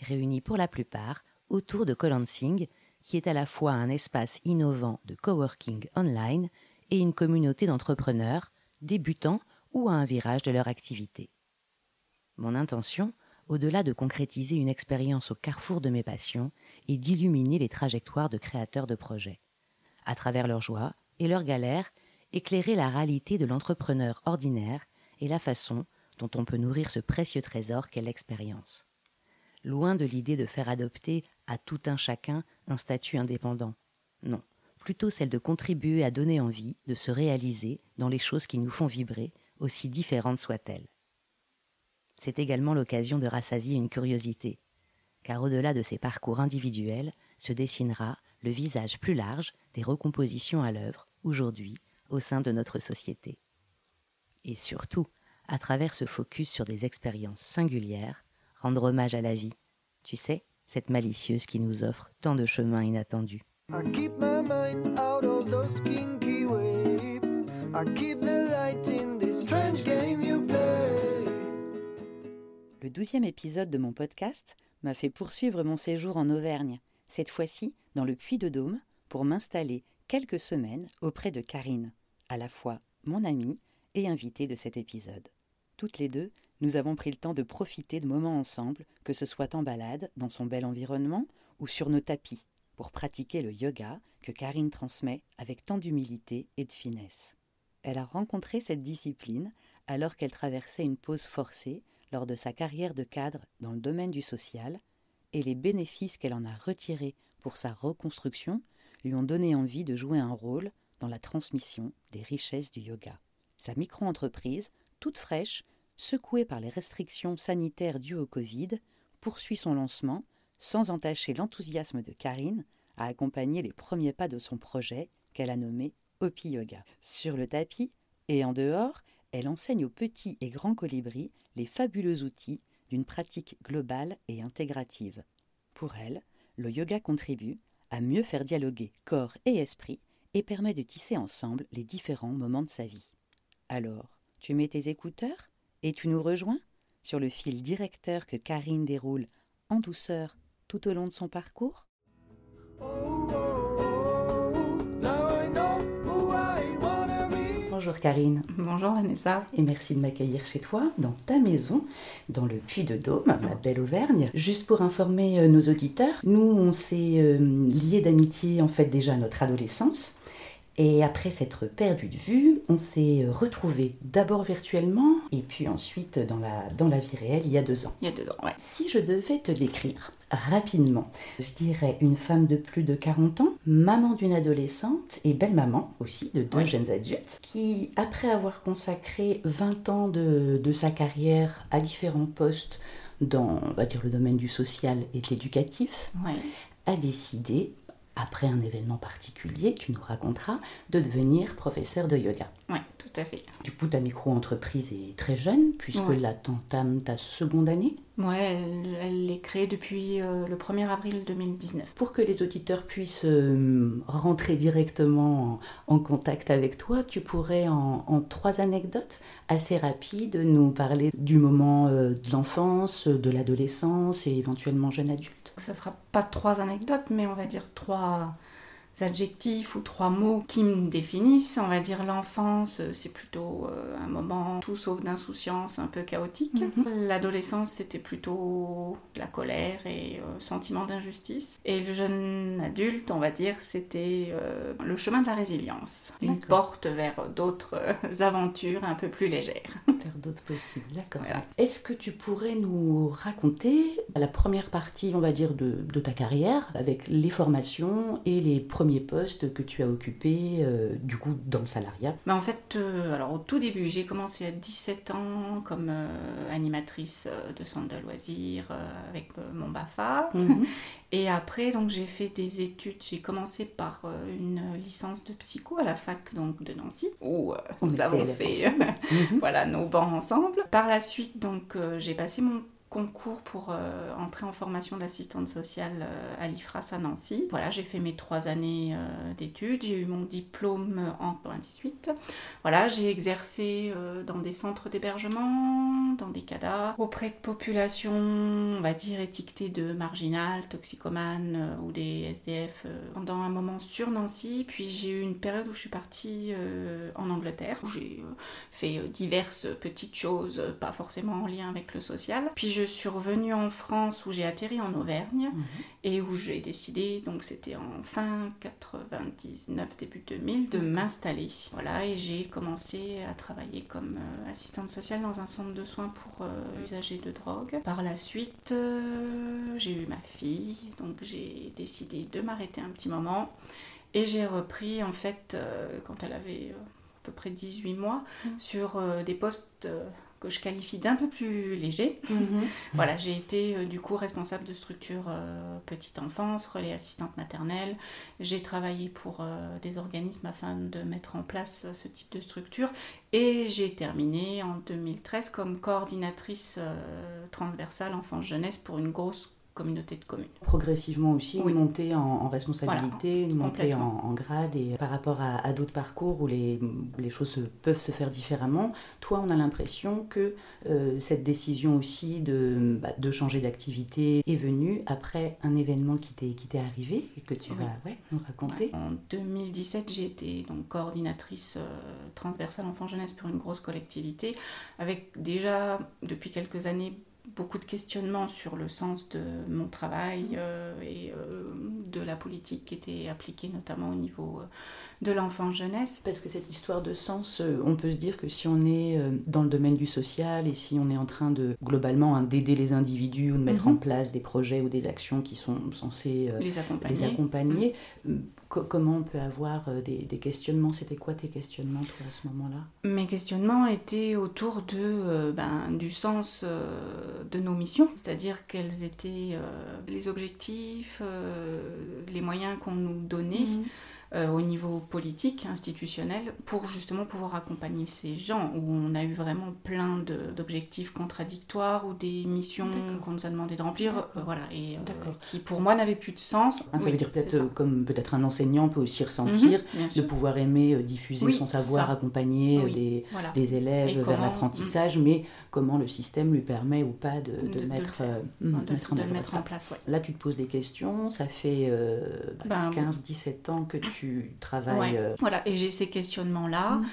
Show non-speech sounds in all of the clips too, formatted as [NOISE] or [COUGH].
réunis pour la plupart autour de Colansing, qui est à la fois un espace innovant de coworking online et une communauté d'entrepreneurs, débutants ou à un virage de leur activité. Mon intention, au-delà de concrétiser une expérience au carrefour de mes passions, est d'illuminer les trajectoires de créateurs de projets. À travers leurs joies et leurs galères, éclairer la réalité de l'entrepreneur ordinaire et la façon dont on peut nourrir ce précieux trésor qu'est l'expérience. Loin de l'idée de faire adopter à tout un chacun un statut indépendant. Non, plutôt celle de contribuer à donner envie de se réaliser dans les choses qui nous font vibrer, aussi différentes soient-elles. C'est également l'occasion de rassasier une curiosité, car au-delà de ces parcours individuels se dessinera le visage plus large des recompositions à l'œuvre, aujourd'hui, au sein de notre société. Et surtout, à travers ce focus sur des expériences singulières, rendre hommage à la vie, tu sais, cette malicieuse qui nous offre tant de chemins inattendus. Le douzième épisode de mon podcast m'a fait poursuivre mon séjour en Auvergne, cette fois-ci dans le Puy de Dôme, pour m'installer quelques semaines auprès de Karine, à la fois mon amie et invitée de cet épisode. Toutes les deux, nous avons pris le temps de profiter de moments ensemble, que ce soit en balade, dans son bel environnement, ou sur nos tapis, pour pratiquer le yoga que Karine transmet avec tant d'humilité et de finesse. Elle a rencontré cette discipline alors qu'elle traversait une pause forcée lors de sa carrière de cadre dans le domaine du social, et les bénéfices qu'elle en a retirés pour sa reconstruction lui ont donné envie de jouer un rôle dans la transmission des richesses du yoga. Sa micro-entreprise toute fraîche, secouée par les restrictions sanitaires dues au Covid, poursuit son lancement sans entacher l'enthousiasme de Karine à accompagner les premiers pas de son projet qu'elle a nommé Hopi Yoga. Sur le tapis et en dehors, elle enseigne aux petits et grands colibris les fabuleux outils d'une pratique globale et intégrative. Pour elle, le yoga contribue à mieux faire dialoguer corps et esprit et permet de tisser ensemble les différents moments de sa vie. Alors, tu mets tes écouteurs? Et tu nous rejoins sur le fil directeur que Karine déroule en douceur tout au long de son parcours Bonjour Karine. Bonjour Vanessa. Et merci de m'accueillir chez toi, dans ta maison, dans le Puy de Dôme, la belle Auvergne. Juste pour informer euh, nos auditeurs, nous on s'est euh, liés d'amitié en fait déjà à notre adolescence. Et après s'être perdu de vue, on s'est retrouvé d'abord virtuellement et puis ensuite dans la, dans la vie réelle il y a deux ans. Il y a deux ans, ouais. Si je devais te décrire rapidement, je dirais une femme de plus de 40 ans, maman d'une adolescente et belle-maman aussi de deux jeunes adultes, qui, après avoir consacré 20 ans de, de sa carrière à différents postes dans, on va dire, le domaine du social et de l'éducatif, a décidé après un événement particulier, tu nous raconteras, de devenir professeur de yoga. Oui, tout à fait. Du coup, ta micro-entreprise est très jeune, puisque là, tu entames ta seconde année? Oui, elle, est créée depuis euh, le 1er avril 2019. Pour que les auditeurs puissent euh, rentrer directement en, contact avec toi, tu pourrais, en, trois anecdotes assez rapides, nous parler du moment euh, de l'enfance, de l'adolescence et éventuellement jeune adulte? Ce ne sera pas trois anecdotes, mais on va dire trois adjectifs ou trois mots qui me définissent. On va dire l'enfance, c'est plutôt euh, un moment tout sauf d'insouciance, un peu chaotique. Mhm. L'adolescence, c'était plutôt la colère et euh, sentiment d'injustice. Et le jeune adulte, on va dire, c'était euh, le chemin de la résilience. Une porte vers d'autres aventures un peu plus légères. [LAUGHS] Vers d'autres possibles, d'accord. Est-ce que tu pourrais nous raconter la première partie, on va dire, de, de ta carrière, avec les formations et les premiers premier poste que tu as occupé, euh, du coup, dans le salariat? Bah En fait, euh, alors au tout début, j'ai commencé à 17 ans comme animatrice de centre de loisirs avec mon BAFA. Mhm. [LAUGHS] Et après, donc j'ai fait des études. J'ai commencé par une licence de psycho à la fac donc, de Nancy, où nous avons fait [LAUGHS] voilà, nos bancs ensemble. Par la suite, donc j'ai passé mon concours pour euh, entrer en formation d'assistante sociale euh, à l'IFRAS à Nancy. Voilà, j'ai fait mes trois années euh, d'études, j'ai eu mon diplôme en 98. Voilà, j'ai exercé dans des centres d'hébergement, dans des CADA, auprès de populations, on va dire, étiquetées de marginales, toxicomanes ou des SDF pendant un moment sur Nancy. Puis j'ai eu une période où je suis partie en Angleterre, où j'ai fait diverses petites choses, pas forcément en lien avec le social. Puis je suis revenue en France où j'ai atterri en Auvergne mhm. et où j'ai décidé, donc c'était en fin 99, début 2000, de m'installer. Voilà, et j'ai commencé à travailler comme euh, assistante sociale dans un centre de soins pour euh, usagers de drogue. Par la suite, euh, j'ai eu ma fille, donc j'ai décidé de m'arrêter un petit moment et j'ai repris en fait quand elle avait à peu près 18 mois mhm. sur des postes que je qualifie d'un peu plus léger. Mhm. [LAUGHS] voilà, j'ai été euh, du coup responsable de structure euh, petite enfance, relais assistante maternelle. J'ai travaillé pour euh, des organismes afin de mettre en place ce type de structure et j'ai terminé en 2013 comme coordinatrice transversale enfance-jeunesse pour une grosse communauté de communes. Progressivement aussi, une montée en, responsabilité, une montée en, grade et par rapport à, d'autres parcours où les, les, choses peuvent se faire différemment, toi on a l'impression que euh, cette décision aussi de, bah, de changer d'activité est venue après un événement qui t'est arrivé et que tu vas nous raconter. En 2017 j'ai été donc coordinatrice euh, transversale enfant-jeunesse pour une grosse collectivité avec déjà depuis quelques années beaucoup de questionnements sur le sens de mon travail euh, et euh, de la politique qui était appliquée notamment au niveau euh, de l'enfant jeunesse. Parce que cette histoire de sens, on peut se dire que si on est dans le domaine du social et si on est en train de globalement hein, d'aider les individus ou de mettre mhm. en place des projets ou des actions qui sont censés les accompagner, comment on peut avoir euh, des, questionnements? C'était quoi tes questionnements, toi, à ce moment-là? Mes questionnements étaient autour de, euh, ben, du sens euh, de nos missions, c'est-à-dire quels étaient les objectifs, les moyens qu'on nous donnait. Mhm. Euh, au niveau politique, institutionnel, pour justement pouvoir accompagner ces gens, où on a eu vraiment plein d'objectifs contradictoires ou des missions qu'on nous a demandé de remplir, euh, voilà, et euh, qui pour moi n'avaient plus de sens. Ah, ça veut dire peut-être comme peut-être un enseignant peut aussi ressentir, mhm, de pouvoir aimer diffuser son savoir, accompagner des, des, élèves vers l'apprentissage, mais comment le système lui permet ou pas de, de, mettre, de, mettre, en, place. Là, tu te poses des questions, ça fait 15-17 ben, ans que tu tu travailles. Euh, voilà, et j'ai ces questionnements-là. Mm.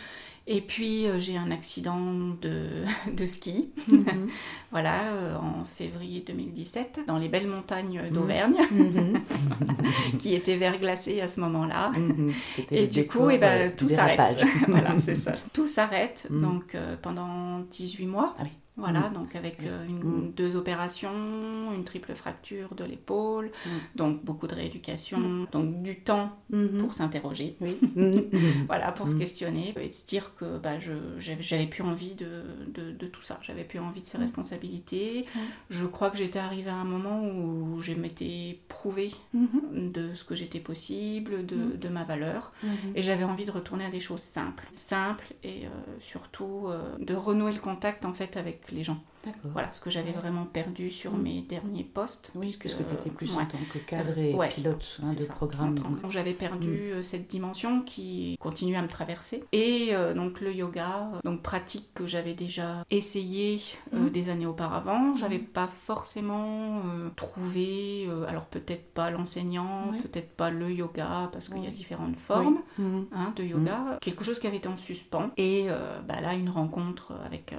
Et puis euh, j'ai un accident de, [LAUGHS] de ski, mm-hmm. [LAUGHS] voilà, euh, en février 2017, dans les belles montagnes mm. d'Auvergne, mm-hmm. [LAUGHS] qui étaient verglacées à ce moment-là. Mm-hmm. Et du coup, et eh ben, tout s'arrête. voilà, c'est ça. Tout s'arrête, mm. donc pendant 18 mois. Ah oui. Voilà, mm. donc avec euh, une, mm. deux opérations, une triple fracture de l'épaule, mm. donc beaucoup de rééducation, donc du temps mm-hmm. pour s'interroger, oui. [LAUGHS] voilà, pour se questionner et se dire que bah, j'avais plus envie de, de, de, tout ça, j'avais plus envie de ces responsabilités. Je crois que j'étais arrivée à un moment où je m'étais prouvée mm-hmm. de ce que j'étais possible, de, de, ma valeur, mm-hmm. et j'avais envie de retourner à des choses simples, simples et euh, surtout euh, de renouer le contact en fait avec les gens. Voilà, ce que j'avais vraiment perdu sur mm. mes derniers postes. Oui, puisque tu étais plus en tant que cadre et pilote hein, de programme. Donc, j'avais perdu mm. euh, cette dimension qui continue à me traverser. Et euh, donc le yoga, donc pratique que j'avais déjà essayé euh, mm. des années auparavant. J'avais pas forcément trouvé, alors peut-être pas l'enseignant, peut-être pas le yoga, parce qu'il y a différentes formes hein, de yoga. Quelque chose qui avait été en suspens. Et bah, là, une rencontre avec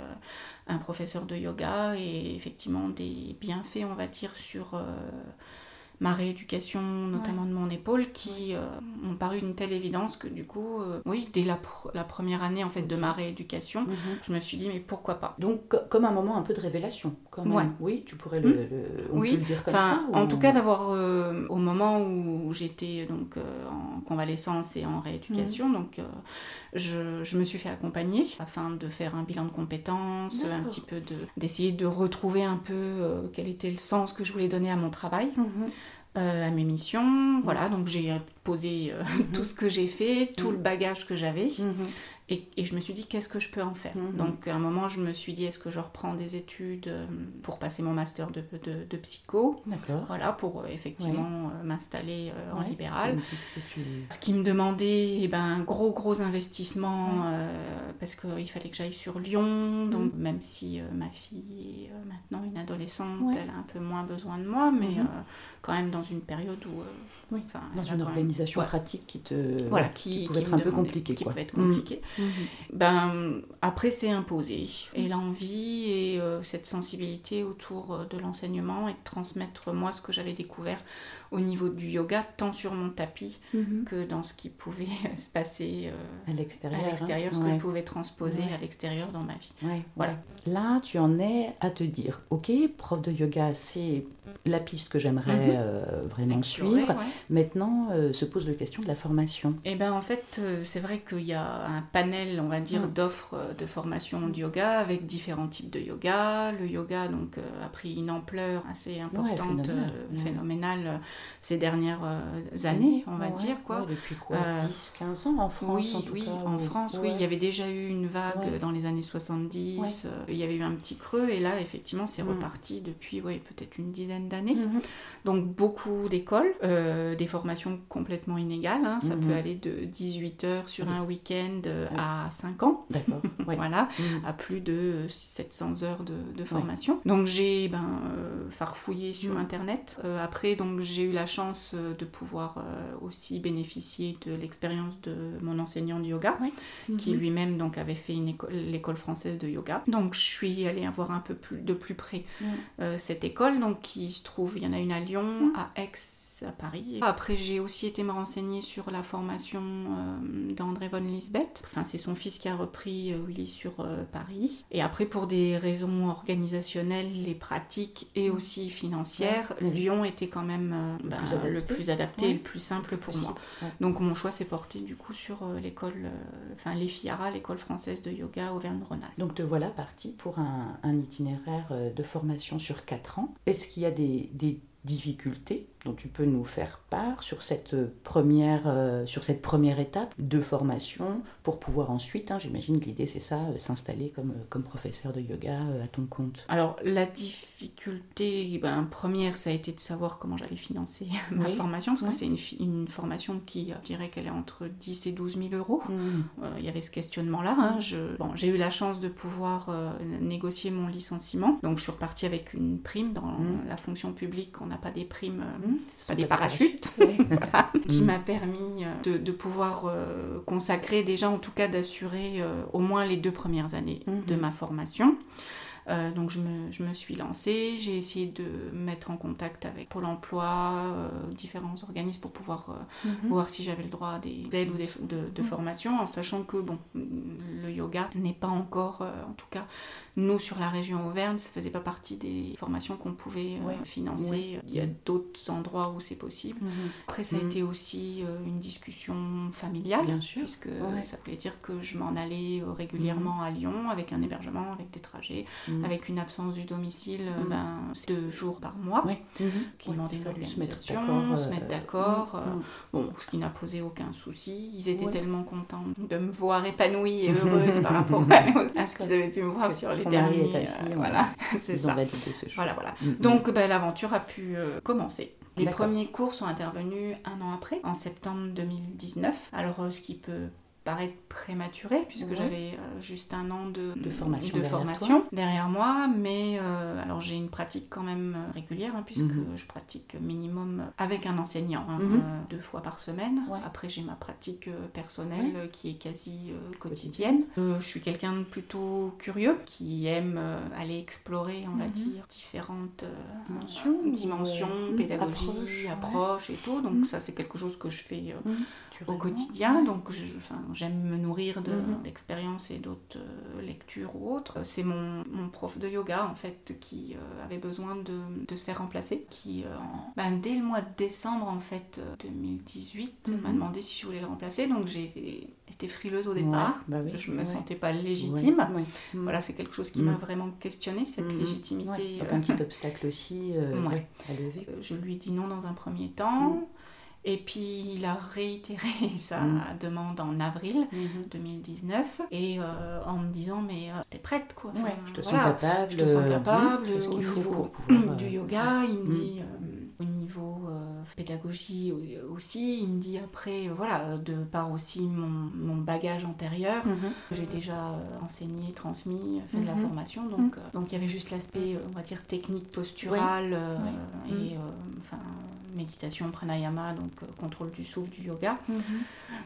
un professeur de yoga et effectivement des bienfaits, on va dire, sur euh, ma rééducation, notamment de mon épaule, qui euh, m'ont paru une telle évidence que du coup, euh, oui, dès la, la, première année en fait de ma rééducation, mhm. je me suis dit mais pourquoi pas? Donc comme un moment un peu de révélation quand même. Ouais. Oui, tu pourrais le, Hmm. le- on Oui, peut le dire comme Enfin, ça. en ou- tout cas, d'avoir euh, au moment où j'étais donc euh, en convalescence et en rééducation, donc euh, je, je me suis fait accompagner afin de faire un bilan de compétences, un petit peu de d'essayer de retrouver un peu quel était le sens que je voulais donner à mon travail. Mhm. euh, à mes missions, voilà, donc j'ai posé euh, [LAUGHS] Mhm. tout ce que j'ai fait, tout le bagage que j'avais, Mhm. Et, et je me suis dit qu'est-ce que je peux en faire. Mhm. Donc à un moment je me suis dit est-ce que je reprends des études euh, pour passer mon master de, de, de psycho, D'accord. voilà, pour euh, effectivement euh, m'installer en Ouais, libéral. tu- Ce qui me demandait eh ben, un gros gros investissement euh, parce qu'il fallait que j'aille sur Lyon. Donc même si euh, ma fille est euh, maintenant une adolescente, elle a un peu moins besoin de moi, mais Mhm. quand même dans une période où... Oui, Dans une même- organisation pratique qui te. Voilà, qui, pouvait qui être un peu demandait- compliqué, Qui quoi. pouvait être Mhm. Mhm. Ben, après, c'est imposé. Et l'envie et euh, cette sensibilité autour euh, de l'enseignement et de transmettre moi ce que j'avais découvert au niveau du yoga, tant sur mon tapis Mhm. que dans ce qui pouvait [LAUGHS] se passer euh, À l'extérieur. à hein. l'extérieur, ce que je pouvais transposer Ouais. à l'extérieur dans ma vie. Ouais, Voilà. Là, tu en es à te dire, ok, prof de yoga, c'est la piste que j'aimerais Mhm. euh, vraiment Explorer, suivre. Maintenant, euh, se pose la question de la formation. Et ben en fait, c'est vrai qu'il y a un panel, on va dire, Mm. d'offres de formation de yoga avec différents types de yoga. Le yoga donc a pris une ampleur assez importante, phénoménale ces dernières euh, années, on va Ouais, dire quoi. ouais, depuis quoi Euh, 10, 15 ans en France oui, en tout oui, cas, en ou- France, oui, il y avait déjà eu une vague euh, dans les années 70, Ouais. euh, il y avait eu un petit creux, et là, effectivement, c'est Mm. reparti depuis, ouais, peut-être une dizaine d'années. Mhm. Donc, beaucoup d'écoles, euh, des formations complètement inégales, hein, ça Mhm. peut aller de 18 heures sur un week-end euh, à 5 ans, D'accord. [LAUGHS] voilà, Mhm. à plus de 700 heures de, de formation. Donc, j'ai ben, euh, farfouillé sur Mm. Internet. Euh, après, donc, j'ai eu la chance euh, de pouvoir euh, aussi bénéficier de l'expérience de mon enseignant de yoga qui Mhm. lui-même donc avait fait l'école française de yoga. Donc je suis allée voir un peu plus de plus près euh, cette école, donc qui se trouve, il y en a une à Lyon, Mhm. à Aix, à Paris. Après j'ai aussi été me renseigner sur la formation euh, d'André von Lisbeth. Enfin c'est son fils qui a repris euh, Willy sur euh, Paris. Et après pour des raisons organisationnelles, les pratiques et aussi financières, Ouais. Lyon était quand même euh, Le bah, plus adapté. le plus adapté Ouais. et le plus simple pour moi. Ouais. Donc mon choix s'est porté du coup sur euh, l'école, euh, enfin l'EFIARA, l'école française de yoga Auvergne-Rhône-Alpes. Donc te voilà parti pour un, un itinéraire euh, de formation sur 4 ans. Est-ce qu'il y a des, des difficultés dont tu peux nous faire part sur cette première, euh, sur cette première étape de formation pour pouvoir ensuite, hein, j'imagine que l'idée c'est ça, euh, s'installer comme, euh, comme professeur de yoga euh, à ton compte. Alors la difficulté ben, première, ça a été de savoir comment j'allais financer [LAUGHS] ma Oui. formation, parce que c'est une, formation qui, euh, je dirais qu'elle est entre 10 et 12 000 euros. Euh, Il y avait ce questionnement-là. hein. Je- bon, j'ai eu la chance de pouvoir euh, négocier mon licenciement. Donc, je suis repartie avec une prime. Dans Mm. la fonction publique, on n'a pas des primes, euh, Mmh. Pas des parachutes, [LAUGHS] qui Mm. m'a permis euh, de, de pouvoir euh, consacrer, déjà en tout cas, d'assurer euh, au moins les deux premières années Mhm. de ma formation. Euh, donc je me, je me suis lancée, j'ai essayé de me mettre en contact avec Pôle Emploi, euh, différents organismes pour pouvoir euh, Mhm. voir si j'avais le droit à des aides ou des, de, de Mm. formation, en sachant que bon, le yoga n'est pas encore, en tout cas, nous sur la région Auvergne, ça faisait pas partie des formations qu'on pouvait Ouais. financer. Ouais. Il y a d'autres endroits où c'est possible. Mhm. Après, ça a été aussi une discussion familiale, Bien sûr. puisque Ouais. ça voulait dire que je m'en allais régulièrement à Lyon avec un hébergement, avec des trajets, Mhm. avec une absence du domicile, euh, Mm. ben, c'est deux jours par mois. Ouais. Mhm. Qui demandaient a fallu se mettre d'accord, euh, euh, mhm. Bon, ce qui n'a posé aucun souci. Ils étaient tellement contents de me voir épanouie et [LAUGHS] heureuse par rapport à, à ce qu'ils avaient pu me voir sur les derniers. euh, voilà, [LAUGHS] c'est ça. ce. Voilà, voilà. Mhm. Donc ben, l'aventure a pu euh, commencer. Les premiers cours sont intervenus un an après, en septembre 2019. Alors, ce qui peut paraître prématuré, puisque Ouais. j'avais euh, juste un an de, De formation de derrière formation derrière moi, mais euh, alors j'ai une pratique quand même euh, régulière, hein, puisque Mhm. je pratique minimum avec un enseignant, hein, Mhm. euh, deux fois par semaine. Ouais. Après, j'ai ma pratique personnelle Ouais. qui est quasi euh, quotidienne. Je suis quelqu'un de plutôt curieux, qui aime aller explorer, on va Mhm. dire, différentes Dimensions, dimensions, euh, pédagogie, approche, et tout. Donc ça, c'est quelque chose que je fais. Au quotidien. Donc j'aime me nourrir mhm. d'expériences et d'autres euh, lectures ou autres. C'est mon, mon, prof de yoga en fait qui euh, avait besoin de, de, se faire remplacer. Qui, ben, dès le mois de décembre en fait 2018 m'a mhm. demandé si je voulais le remplacer. Donc j'ai été frileuse au départ. Bah je me sentais pas légitime. Voilà, c'est quelque chose qui m'a vraiment questionné cette légitimité. un petit obstacle aussi [LAUGHS] à lever. Je lui ai dit non dans un premier temps. Et puis il a réitéré [LAUGHS] sa mm. demande en avril 2019 mm-hmm. et euh, en me disant mais euh, t'es prête quoi. je te sens capable. Je te sens capable. au niveau [CLEARS THROAT] du yoga, il me mm. dit au niveau pédagogie aussi, il me dit après voilà de par aussi mon, mon bagage antérieur, mm-hmm. j'ai déjà enseigné, transmis, fait de la mm-hmm. formation donc mm. donc il y avait juste l'aspect on va dire technique postural et enfin méditation pranayama donc euh, contrôle du souffle, du yoga. Mhm.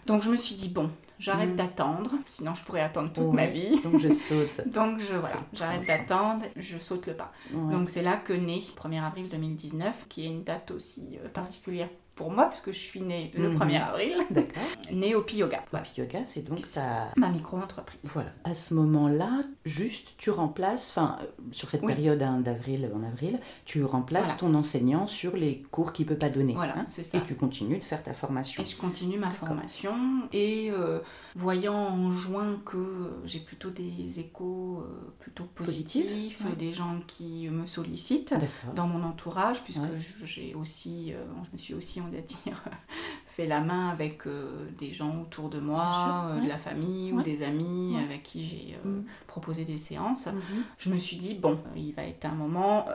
Donc je me suis dit, bon, j'arrête mhm. d'attendre, sinon je pourrais attendre toute ma vie. Donc je saute. [LAUGHS] donc je, voilà, j'arrête d'attendre, je saute le pas. Donc c'est là que naît 1er avril 2019, qui est une date aussi euh, particulière pour moi, puisque je suis née le 1er mhm. avril, [LAUGHS] née au Yoga. Voilà. Yoga, c'est donc ta... ma micro-entreprise. Voilà. À ce moment-là, juste, tu remplaces, enfin, euh, sur cette période hein, d'avril en avril, tu remplaces ton enseignant sur les cours qu'il ne peut pas donner. Voilà, hein, c'est ça. Et tu continues de faire ta formation. Et je continue ma formation. Et euh, voyant en juin que j'ai plutôt des échos euh, plutôt positifs, des gens qui me sollicitent dans mon entourage, puisque j'ai aussi, je me suis aussi dire, [LAUGHS] fait la main avec euh, des gens autour de moi, euh, de la famille ou des amis avec qui j'ai euh, mm. proposé des séances. Mm-hmm. Je me suis dit, bon, il va être un moment.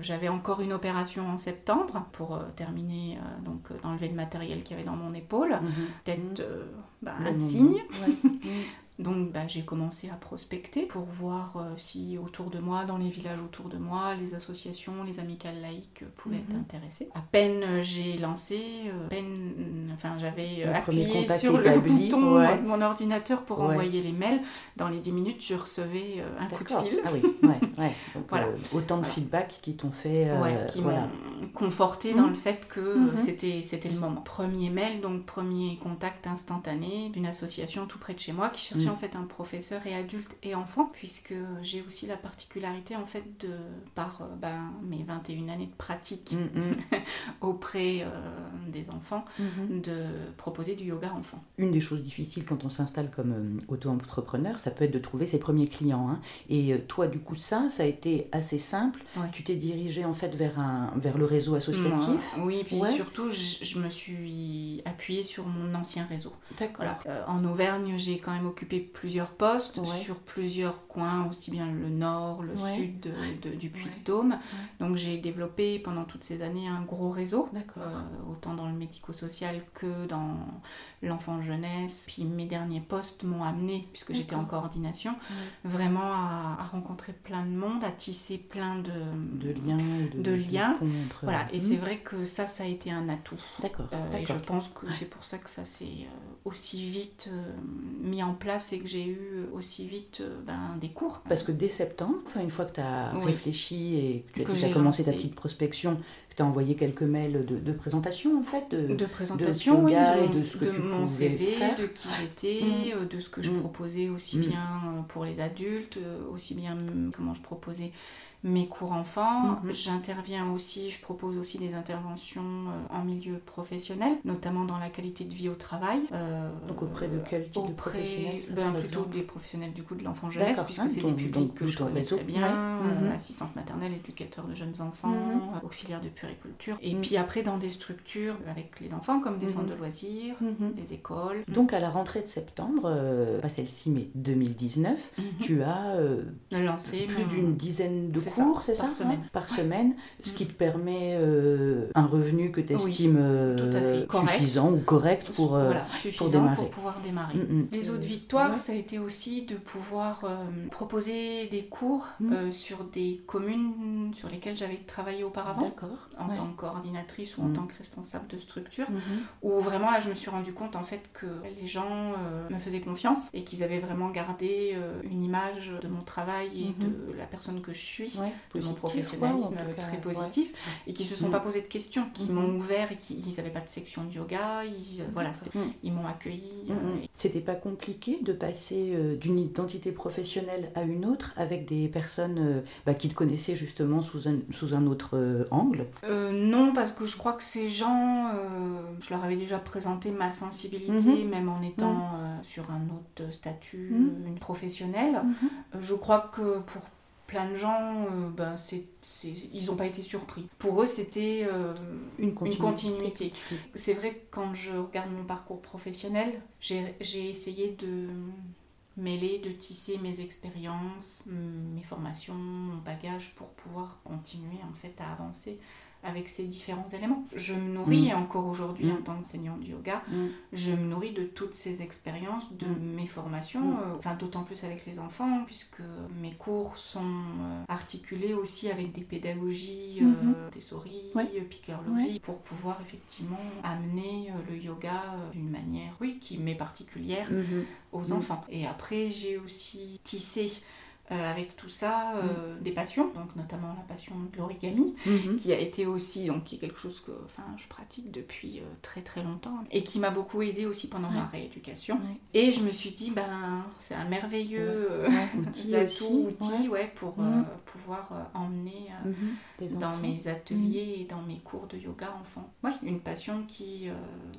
J'avais encore une opération en septembre pour terminer, donc d'enlever le matériel qu'il y avait dans mon épaule. Mm-hmm. Peut-être bah, un signe. [LAUGHS] Donc bah, j'ai commencé à prospecter pour voir euh, si autour de moi, dans les villages autour de moi, les associations, les amicales laïques pouvaient être mhm. intéressées. À peine euh, j'ai lancé, euh, à peine, enfin j'avais appuyé sur le bouton de mon ordinateur pour envoyer les mails. Dans les 10 minutes, je recevais un coup de fil. Ah oui, [LAUGHS] ouais, ouais. Donc, voilà. autant de feedback qui t'ont fait... qui m'ont conforté dans mhm. le fait que mhm. c'était c'était le moment. Premier mail, donc premier contact instantané d'une association tout près de chez moi qui cherchait en fait un professeur et adulte et enfant, puisque j'ai aussi la particularité en fait de, par euh, ben, mes 21 années de pratique mm, mm. [LAUGHS] auprès euh, des enfants, mm-hmm. de proposer du yoga enfant. Une des choses difficiles quand on s'installe comme euh, auto-entrepreneur, ça peut être de trouver ses premiers clients. Hein. Et toi, du coup, ça, ça a été assez simple. Tu t'es dirigé en fait vers, un, vers le réseau associatif. oui, puis surtout, je, me suis appuyée sur mon ancien réseau. D'accord. en Auvergne, j'ai quand même occupé plusieurs postes sur plusieurs coins, aussi bien le nord, le sud du Puy-de-Dôme. Donc j'ai développé pendant toutes ces années un gros réseau, euh, autant dans le médico-social que dans l'enfant jeunesse. Puis mes derniers postes m'ont amené, puisque j'étais en coordination, vraiment à, rencontrer plein de monde, à tisser plein de, de liens. De, liens. Voilà, et c'est hmm. vrai que ça, ça a été un atout. D'accord. Euh, et je pense que c'est pour ça que ça s'est euh, aussi vite mis en place c'est que j'ai eu aussi vite euh, ben, des cours. Parce que dès septembre, enfin, une fois que tu as réfléchi et que tu as commencé ta petite prospection, que tu as envoyé quelques mails de, de, présentation en fait De, de présentation, de, oui, de, mon, ce que tu mon CV, de qui j'étais, mmh. euh, de ce que je mmh. proposais aussi mmh. bien euh, pour les adultes, aussi bien comment je proposais mes cours enfants. Mhm. J'interviens aussi, je propose aussi des interventions euh, en milieu professionnel, notamment dans la qualité de vie au travail. Euh, donc auprès de quel type de professionnels ben, Plutôt des professionnels du coup de l'enfant jeunesse, puisque c'est des publics que je connais très bien, euh, mhm. assistante maternelle, éducateur de jeunes enfants, mhm. auxiliaire de puriculture. Et puis après dans des structures avec les enfants comme des centres de loisirs, des écoles. Donc à la rentrée de septembre, pas celle-ci mais 2019, tu as lancé plus d'une dizaine de c'est ça Par semaine. Par semaine, ce qui te permet euh, un revenu que tu estimes euh, suffisant ou correct pour, euh, pour démarrer. pour pouvoir démarrer. Mm, mm. Les autres victoires, ça a été aussi de pouvoir proposer des cours mm. sur des communes sur lesquelles j'avais travaillé auparavant, en tant que coordinatrice ou en tant que responsable de structure, mm-hmm. où vraiment là je me suis rendu compte en fait que les gens me faisaient confiance et qu'ils avaient vraiment gardé une image de mon travail et mm-hmm. de la personne que je suis de mon professionnalisme très positif, et qui se sont mm. pas posé de questions, qui mm-hmm. m'ont ouvert et qui n'avaient pas de section de yoga, ils, voilà, mm. ils m'ont accueilli. Euh, C'était pas compliqué de passer euh, d'une identité professionnelle à une autre avec des personnes euh, bah, qui te connaissaient justement sous un, sous un autre angle? Non, parce que je crois que ces gens, je leur avais déjà présenté ma sensibilité, mm-hmm. même en étant mm. sur un autre statut professionnel. Mm-hmm. je crois que pour plein de gens, euh, ben, c'est, ils n'ont pas été surpris. Pour eux, c'était euh, une continuité. C'est vrai que quand je regarde mon parcours professionnel, j'ai, essayé de mêler, de tisser mes expériences, mes formations, mon bagage pour pouvoir continuer en fait à avancer avec ces différents éléments. Je me nourris mm. encore aujourd'hui mm. en tant qu'enseignant du yoga, mm. je me nourris de toutes ces expériences, de mes formations, euh, enfin d'autant plus avec les enfants, puisque mes cours sont euh, articulés aussi avec des pédagogies, euh, mm-hmm. des souris, piqueur-logie, pour pouvoir effectivement amener le yoga d'une manière, oui, qui m'est particulière mm-hmm. aux enfants. Et après, j'ai aussi tissé euh, avec tout ça, euh, mm. des passions, donc notamment la passion de l'origami, mm-hmm. qui a été aussi, donc qui est quelque chose que enfin, je pratique depuis euh, très très longtemps, et qui m'a beaucoup aidé aussi pendant ma rééducation. Et je me suis dit, ben, c'est un merveilleux [LAUGHS] outil, outil ouais, pour mm. pouvoir emmener mm-hmm. dans mes ateliers mm. et dans mes cours de yoga enfant. Ouais, une passion qui,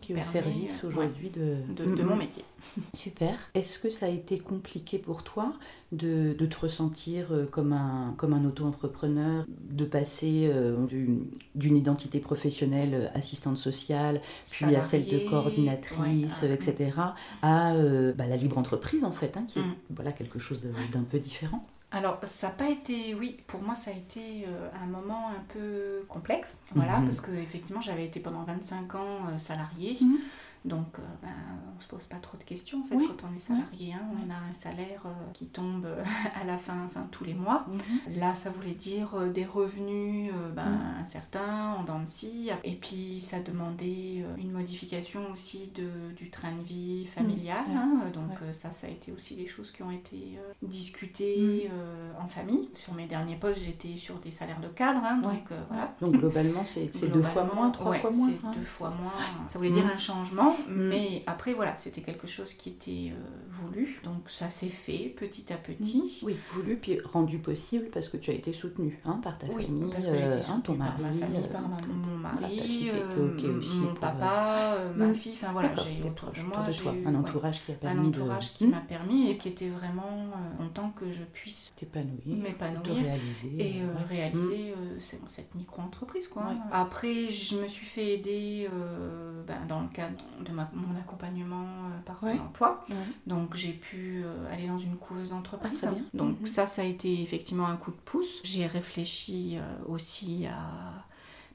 qui est au service aujourd'hui de... De, de, mon métier. [LAUGHS] Super. Est-ce que ça a été compliqué pour toi de, de te ressentir euh, comme un, comme un auto-entrepreneur, de passer euh, d'une identité professionnelle euh, assistante sociale, puis à celle de coordinatrice, etc., à bah, la libre entreprise en fait, hein, qui est mm. voilà, quelque chose d'un peu différent. Alors, ça n'a pas été, oui, pour moi, ça a été un moment un peu complexe, voilà, mhm. parce que effectivement, j'avais été pendant 25 ans salariée. Mhm. Donc, euh, ben, on ne se pose pas trop de questions en fait quand on est salarié. Hein. on a un salaire euh, qui tombe euh, [LAUGHS] à la fin, enfin tous les mois. Mhm. Là, ça voulait dire des revenus ben, mhm. incertains, en dents de scie. Et puis, ça demandait une modification aussi de, du train de vie familial. Mhm. Hein. Donc, ça, ça a été aussi des choses qui ont été discutées en famille. Sur mes derniers postes, j'étais sur des salaires de cadre. Hein. donc, voilà. Donc, globalement, c'est deux fois moins, trois fois moins. C'est deux fois moins. Ça voulait dire un changement. Mm. mais après voilà, c'était quelque chose qui était euh, voulu, donc ça s'est fait petit à petit. Mm. Oui, voulu puis rendu possible parce que tu as été soutenue hein, par ta oui, famille, parce que hein, ton mari, par ma famille, par mon mari, euh, mon papa, ma fille, enfin voilà, j'ai autour de moi, j'ai un entourage qui a permis un entourage qui m'a permis et qui était vraiment content que je puisse m'épanouir et réaliser cette micro-entreprise quoi. Après, je me suis fait aider ben, dans le cadre de mon accompagnement euh, par l'emploi. Donc j'ai pu euh, aller dans une couveuse d'entreprise. Ah, Donc mhm. ça, ça a été effectivement un coup de pouce. J'ai réfléchi euh, aussi à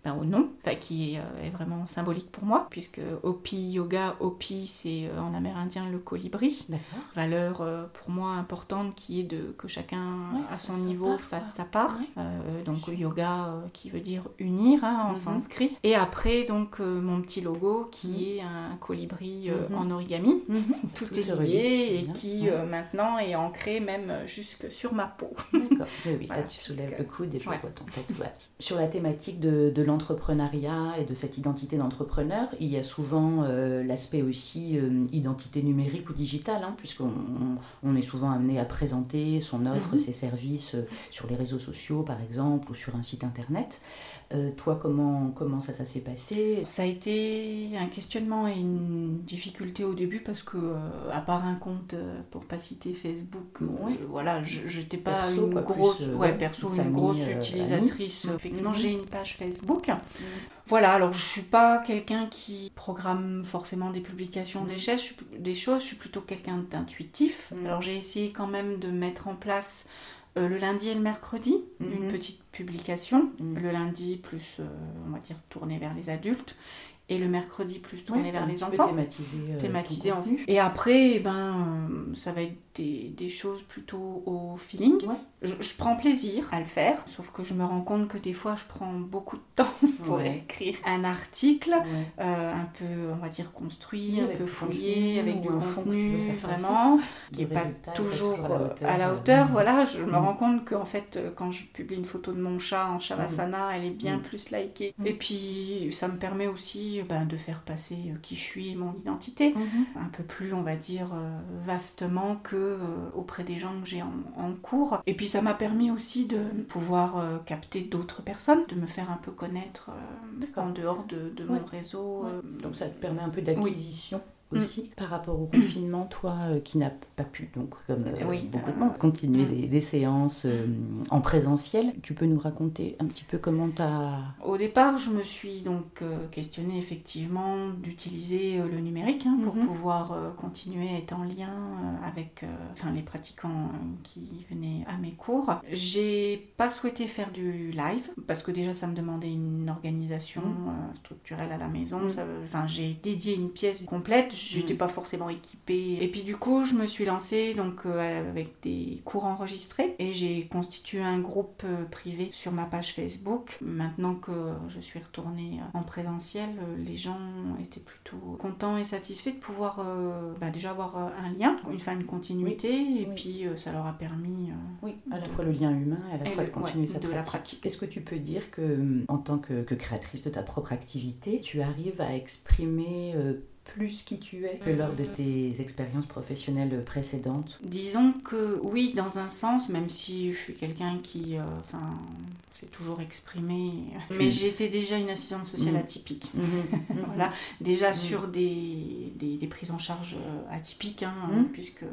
ben, au nom, qui est, euh, est, vraiment symbolique pour moi, puisque Opi Yoga, Opi c'est euh, en amérindien le colibri. Valeur euh, pour moi importante qui est de que chacun à son niveau fasse sa part. donc yoga qui veut dire unir hein, en mhm. sanskrit. Et après donc mon petit logo qui mhm. est un colibri mhm. en origami. Tout, est lié et qui maintenant est ancré même jusque sur ma peau. D'accord, oui, là tu soulèves le coude et je vois ton tatouage sur la thématique de, de l'entrepreneuriat et de cette identité d'entrepreneur, il y a souvent euh, l'aspect aussi euh, identité numérique ou digitale, hein, puisqu'on on, est souvent amené à présenter son offre, mhm. ses services euh, sur les réseaux sociaux par exemple ou sur un site internet. toi, comment, comment ça, ça s'est passé? Ça a été un questionnement et une difficulté au début parce que, à part un compte, pour pas citer Facebook, voilà, je n'étais pas une, grosse, ouais, perso, une grosse utilisatrice effectivement, mhm. j'ai une page Facebook. Mhm. Voilà, alors je suis pas quelqu'un qui programme forcément des publications, des, mhm. choses, des choses, je suis plutôt quelqu'un d'intuitif. Alors j'ai essayé quand même de mettre en place euh, le lundi et le mercredi, une petite publication. Le lundi, plus, euh, on va dire, tournée vers les adultes. Et le mercredi plus tourné Ouais, vers les enfants. Thématisé, euh, Thématisé en contenu. Et après, eh ben, euh, ça va être des, des choses plutôt au feeling. Ouais. Je, je prends plaisir à le faire, sauf que je me rends compte que des fois, je prends beaucoup de temps [LAUGHS] pour Ouais. écrire un article euh, un peu, on va dire, construit, un peu fouillé, avec du contenu, vraiment, qui n'est pas toujours à la hauteur, à la hauteur. Voilà, je me Mhm. rends compte qu'en fait, quand je publie une photo de mon chat en Shavasana, elle est bien Mhm. plus likée. Et puis, ça me permet aussi ben, de faire passer euh, qui je suis et mon identité un peu plus, on va dire, euh, vastement que euh, auprès des gens que j'ai en, en cours. Et puis ça m'a permis aussi de pouvoir capter d'autres personnes, de me faire un peu connaître en dehors de, mon réseau. Donc ça te permet un peu d'acquisition. Aussi par rapport au confinement, toi euh, qui n'as pas pu, donc comme euh, Oui, beaucoup de monde, continuer mm. des, des séances euh, en présentiel. Tu peux nous raconter un petit peu comment tu as... Au départ, je me suis donc questionnée effectivement d'utiliser le numérique hein, pour Mhm. pouvoir continuer à être en lien avec enfin, les pratiquants qui venaient à mes cours. J'ai pas souhaité faire du live parce que déjà ça me demandait une organisation structurelle à la maison. Enfin, j'ai dédié une pièce complète, j'étais Mhm. pas forcément équipée. Et puis du coup, je me suis lancée donc euh, avec des cours enregistrés et j'ai constitué un groupe euh, privé sur ma page Facebook. Maintenant que je suis retournée euh, en présentiel, les gens étaient plutôt contents et satisfaits de pouvoir euh, bah, déjà avoir un lien, une, enfin, une continuité, et Oui. puis ça leur a permis Oui, à la de- fois le lien humain et à la et fois le- de continuer ouais, sa de la pratique. pratique. Est-ce que tu peux dire que, en tant que, que créatrice de ta propre activité, tu arrives à exprimer plus qui tu es que lors de tes expériences professionnelles précédentes Disons que oui, dans un sens, même si je suis quelqu'un qui, euh, enfin, s'est toujours exprimé, mais j'étais déjà une assistante sociale Mhm. atypique. [LAUGHS] Voilà, déjà sur des, des, des prises en charge euh, atypiques, hein, puisque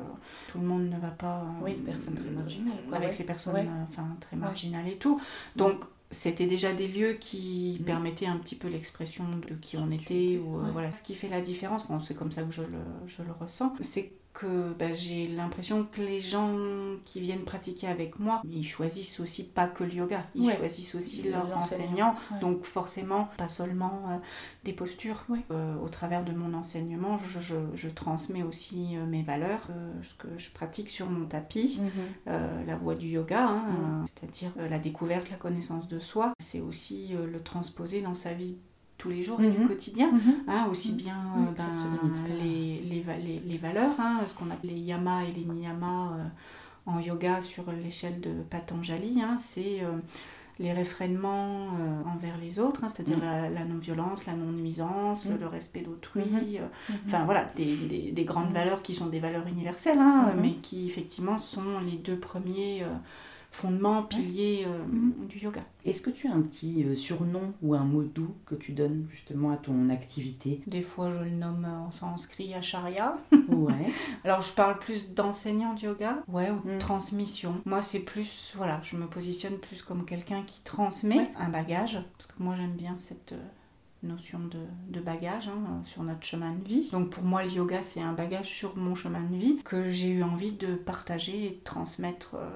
tout le monde ne va pas. euh, Oui, personne très Avec ouais. les personnes Ouais. euh, enfin, très marginales et tout. Donc, c'était déjà des lieux qui Mhm. permettaient un petit peu l'expression de qui on était. Ou, euh, voilà. Ce qui fait la différence, bon, c'est comme ça que je le, je le ressens, c'est que bah, j'ai l'impression que les gens qui viennent pratiquer avec moi, ils choisissent aussi pas que le yoga, ils Ouais. choisissent aussi Les leur enseignants, enseignant. ouais. Donc forcément, pas seulement euh, des postures. Ouais. Euh, au travers de mon enseignement, je, je- je transmets aussi euh, mes valeurs, ce que je pratique sur mon tapis, Mhm. la voie du yoga, hein, Mm. c'est-à-dire la découverte, la connaissance de soi. C'est aussi le transposer dans sa vie tous les jours et du Mhm. quotidien. Mhm. Hein, aussi Mm. bien euh, ben, les, les, les- les valeurs, hein, ce qu'on appelle les yamas et les niyamas euh, en yoga sur l'échelle de Patanjali, hein, c'est euh, les réfrénements euh, envers les autres, c'est-à-dire la, la non-violence, la non-nuisance, le respect d'autrui, Mhm. Mhm. enfin voilà, des, des- des grandes Mhm. valeurs qui sont des valeurs universelles, Mhm. mais qui effectivement sont les deux premiers fondements, piliers euh, Mhm. du yoga. Est-ce que tu as un petit euh, surnom ou un mot doux que tu donnes justement à ton activité? Des fois, je le nomme en sanskrit acharya. Ouais. [LAUGHS] Alors, je parle plus d'enseignant de yoga, ouais, ou de Mm. transmission. Moi, c'est plus, voilà, je me positionne plus comme quelqu'un qui transmet Ouais. un bagage, parce que moi, j'aime bien cette euh, notion de, de bagage hein, sur notre chemin de vie. Donc, pour moi, le yoga, c'est un bagage sur mon chemin de vie que j'ai eu envie de partager et de transmettre. euh,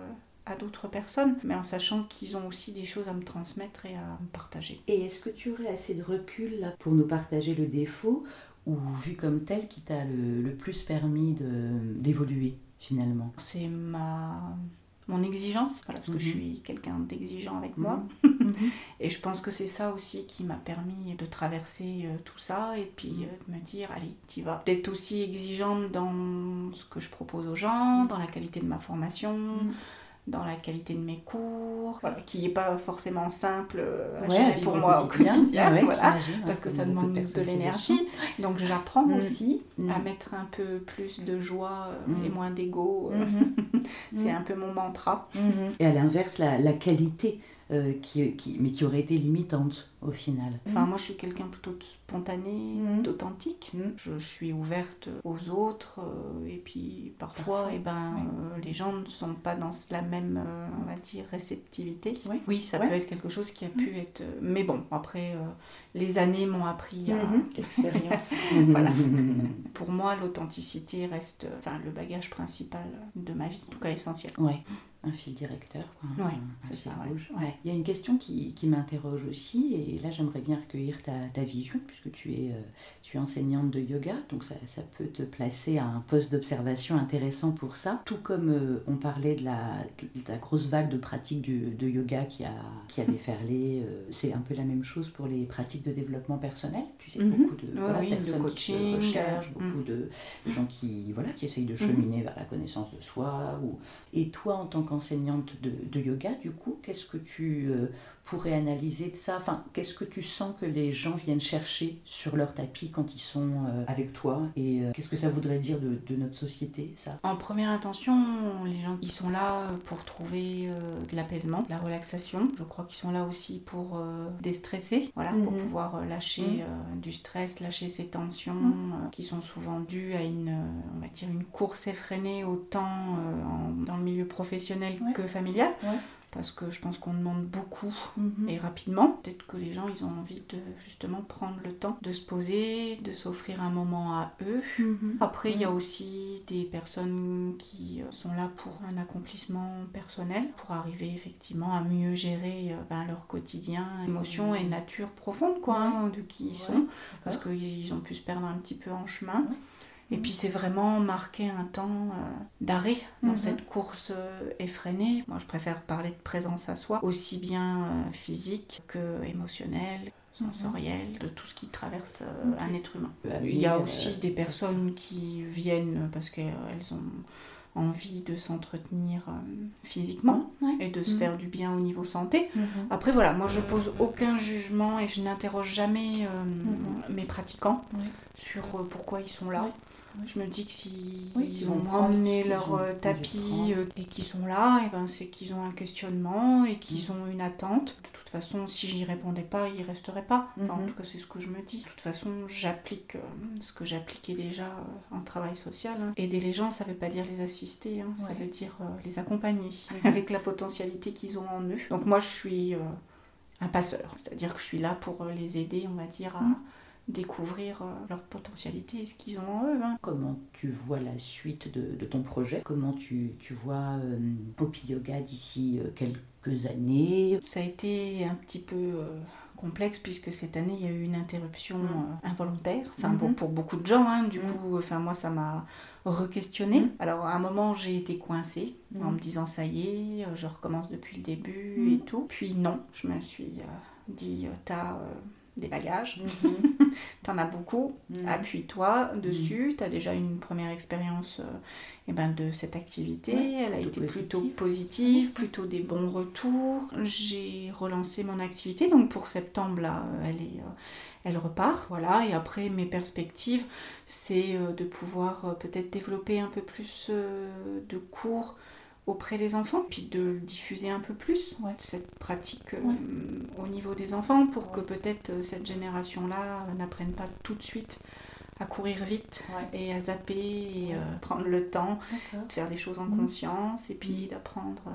à d'autres personnes, mais en sachant qu'ils ont aussi des choses à me transmettre et à me partager. Et est-ce que tu aurais assez de recul là, pour nous partager le défaut ou vu comme tel qui t'a le, le plus permis d'évoluer finalement? C'est ma mon exigence, voilà, parce que je Mhm. suis quelqu'un d'exigeant avec moi. [LAUGHS] Mhm. Et je pense que c'est ça aussi qui m'a permis de traverser euh, tout ça et puis euh, de me dire, allez, tu vas. D'être aussi exigeante dans ce que je propose aux gens, dans la qualité de ma formation, Mm. Dans la qualité de mes cours, voilà, qui n'est pas forcément simple euh, à Ouais, gérer pour moi au quotidien. quotidien, Ah ouais, voilà, j'imagine, parce hein, que ça demande de le l'énergie. Donc j'apprends Mm. aussi Mm. à mettre un peu plus de joie euh, Mm. et moins d'ego. euh, Mhm. [LAUGHS] C'est un peu mon mantra. Mhm. Et à l'inverse, la, la qualité, euh, qui, qui, mais qui aurait été limitante au final. Enfin, moi, je suis quelqu'un plutôt de spontané, Mhm. d'authentique. Mhm. Je, je suis ouverte aux autres. euh, et puis, parfois, Parfois, eh ben, oui. euh, les gens ne sont pas dans la même, euh, on va dire, réceptivité. Oui. ça Ouais. peut être quelque chose qui a pu être... Mais bon, après, euh, les années m'ont appris à... Mhm. [LAUGHS] L'expérience. Voilà. [LAUGHS] Pour moi, l'authenticité reste enfin, le bagage principal de ma vie, en tout cas essentiel. Ouais. Un fil directeur, quoi, Ouais, un, fil ça, rouge. Ouais. Il y a une question qui, qui m'interroge aussi, et là j'aimerais bien recueillir ta, ta vision, puisque tu es, euh, tu es enseignante de yoga, donc ça, ça peut te placer à un poste d'observation intéressant pour ça. Tout comme euh, on parlait de la, de la grosse vague de pratiques du- de yoga qui a, qui a déferlé, euh, c'est un peu la même chose pour les pratiques de développement personnel. Tu sais, Mhm. beaucoup de voilà, oui, de personnes qui coaching, se recherchent, beaucoup de, de gens qui, voilà, qui essayent de Mhm. cheminer vers la connaissance de soi. Ou... Et toi, en tant qu'enseignante de, de yoga, du coup, qu'est-ce que tu euh, pourrais analyser de ça? Enfin, Qu'est-ce que tu sens que les gens viennent chercher sur leur tapis quand ils sont euh, avec toi? Et euh, qu'est-ce que ça voudrait dire de, de notre société, ça? En première intention, les gens ils sont là pour trouver euh, de l'apaisement, de la relaxation. Je crois qu'ils sont là aussi pour déstresser, voilà, pour Mhm. pouvoir lâcher Mhm. du stress, lâcher ces tensions Mhm. qui sont souvent dues à une, on va dire, une course effrénée autant en- dans le milieu professionnel Ouais. que familial. Ouais. Parce que je pense qu'on demande beaucoup Mhm. et rapidement. Peut-être que les gens, ils ont envie de justement prendre le temps de se poser, de s'offrir un moment à eux. Mhm. Après, il y a aussi des personnes qui euh, sont là pour un accomplissement personnel, pour arriver effectivement à mieux gérer euh, ben, leur quotidien, émotions et nature profonde, quoi, hein, de qui ils Ouais, sont, parce qu'ils ont pu se perdre un petit peu en chemin. Ouais. Et puis c'est vraiment marquer un temps euh, d'arrêt dans Mhm. cette course euh, effrénée. Moi je préfère parler de présence à soi, aussi bien euh, physique que émotionnelle, sensorielle, de tout ce qui traverse euh, Mhm. Un être humain. Euh, Il y a aussi des personnes qui viennent parce qu'elles ont envie de s'entretenir euh, physiquement Ouais. et de se Mhm. faire du bien au niveau santé. Mhm. Après voilà, moi je pose aucun jugement et je n'interroge jamais euh, Mhm. mes pratiquants sur pourquoi ils sont là. Je me dis que si Oui, ils ont emmené leur ont euh, tapis euh, et qu'ils sont là, et ben c'est qu'ils ont un questionnement et qu'ils Mhm. ont une attente. De toute façon, si j'y répondais pas, ils resteraient pas. Enfin, en Mhm. tout cas, c'est ce que je me dis. De toute façon, j'applique euh, ce que j'appliquais déjà euh, en travail social. hein. Aider les gens, ça veut pas dire les assister, hein. ça veut dire les accompagner [LAUGHS] avec la potentialité qu'ils ont en eux. Donc moi, je suis un passeur, c'est-à-dire que je suis là pour les aider, on va dire, à Mhm. Découvrir euh, leur potentialité et ce qu'ils ont en eux. hein. Comment tu vois la suite de, de ton projet? Comment tu, tu vois euh, Hopi Yoga d'ici euh, quelques années? Ça a été un petit peu euh, complexe puisque cette année il y a eu une interruption Mm. involontaire. Enfin Mhm. bon, pour beaucoup de gens, hein, du Mm. coup, enfin moi ça m'a re-questionné. Mm. Alors à un moment j'ai été coincée en me disant ça y est, je recommence depuis le début et tout. Puis non, je me suis euh, dit t'as euh, des bagages, [LAUGHS] t'en as beaucoup, Mhm. appuie-toi dessus, tu as déjà une première expérience euh, eh ben, de cette activité, Ouais, elle a été plutôt positive. plutôt des bons retours. J'ai relancé mon activité, donc pour septembre, là, euh, elle, est, euh, elle repart. Voilà, et après, mes perspectives, c'est euh, de pouvoir peut-être développer un peu plus de cours auprès des enfants, puis de le diffuser un peu plus, Ouais. cette pratique euh, au niveau des enfants, pour que peut-être euh, cette génération-là n'apprenne pas tout de suite à courir vite et à zapper et euh, prendre le temps de faire les choses en Mhm. conscience et puis d'apprendre euh,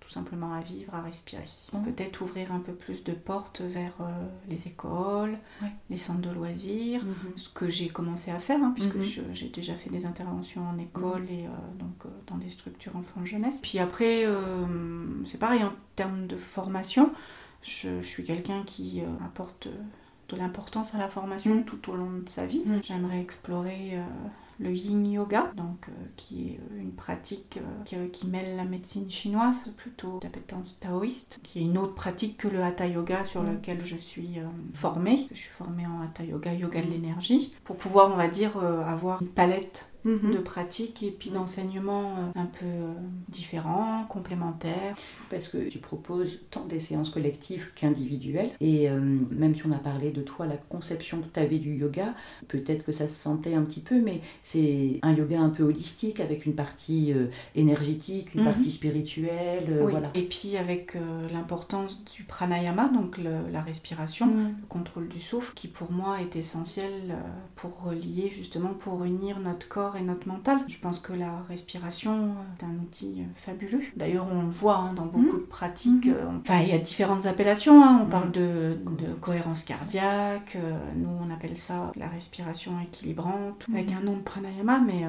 tout simplement à vivre, à respirer. Mhm. Peut-être ouvrir un peu plus de portes vers euh, les écoles, Ouais. les centres de loisirs, Mhm. ce que j'ai commencé à faire, hein, puisque Mhm. j'ai déjà fait des interventions en école et euh, donc euh, dans des structures enfants-jeunesse. Puis après, c'est pareil, en termes de formation, je, je suis quelqu'un qui apporte de l'importance à la formation Mhm. tout au long de sa vie. Mhm. J'aimerais explorer le yin yoga, donc euh, qui est euh, une pratique euh, qui, qui mêle la médecine chinoise, plutôt d'appétence taoïste, qui est une autre pratique que le hatha yoga sur Mhm. lequel je suis formée. Je suis formée en hatha yoga, yoga de l'énergie, pour pouvoir, on va dire, avoir une palette Mhm. de pratiques et puis d'enseignements euh, un peu euh, différents, complémentaires. Parce que tu proposes tant des séances collectives qu'individuelles. Et euh, même si on a parlé de toi, la conception que tu avais du yoga, peut-être que ça se sentait un petit peu, mais c'est un yoga un peu holistique avec une partie euh, énergétique, une Mhm. partie spirituelle. euh, Oui. Voilà. Et puis avec l'importance du pranayama, donc le- la respiration, Mhm. le contrôle du souffle, qui pour moi est essentiel pour relier justement, pour unir notre corps et notre mental. Je pense que la respiration est un outil fabuleux. D'ailleurs, on le voit hein, dans beaucoup de pratiques. Mhm. euh, on- Enfin, il y a différentes appellations. hein. On Mhm. parle de, de cohérence cardiaque. euh, nous, on appelle ça la respiration équilibrante, avec Mhm. un nom de pranayama, mais... euh,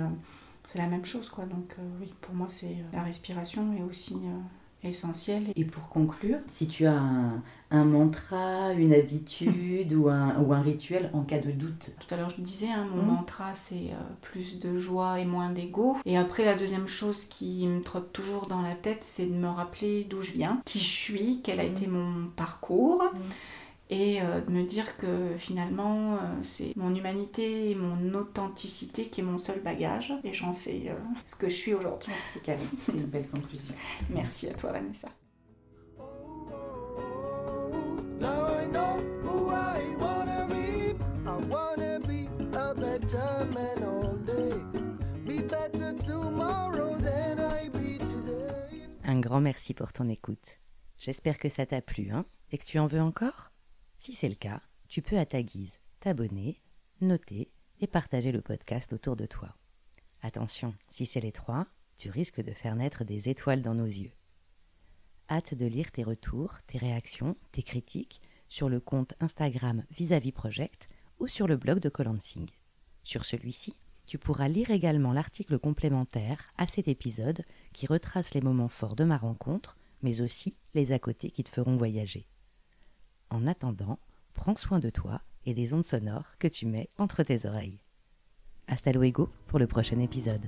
c'est la même chose, quoi. Donc oui, pour moi, c'est la respiration et aussi essentiel. Et pour conclure, si tu as un, mantra, une habitude ou, un, ou un rituel en cas de doute Tout à l'heure, je disais, hein, mon mmh. mantra, c'est euh, plus de joie et moins d'ego. Et après, la deuxième chose qui me trotte toujours dans la tête, c'est de me rappeler d'où je viens, qui je suis, quel a mmh. été mon parcours. Mmh et euh, de me dire que finalement euh, c'est mon humanité et mon authenticité qui est mon seul bagage et j'en fais euh, ce que je suis aujourd'hui. C'est une belle conclusion. [LAUGHS] Merci à toi Vanessa. Un grand merci pour ton écoute. J'espère que ça t'a plu, hein, et que tu en veux encore? Si c'est le cas, tu peux à ta guise t'abonner, noter et partager le podcast autour de toi. Attention, si c'est les trois, tu risques de faire naître des étoiles dans nos yeux. Hâte de lire tes retours, tes réactions, tes critiques sur le compte Instagram Vis-à-vis Project ou sur le blog de Colansing. Sur celui-ci, tu pourras lire également l'article complémentaire à cet épisode qui retrace les moments forts de ma rencontre, mais aussi les à côté qui te feront voyager. En attendant, prends soin de toi et des ondes sonores que tu mets entre tes oreilles. Hasta luego pour le prochain épisode.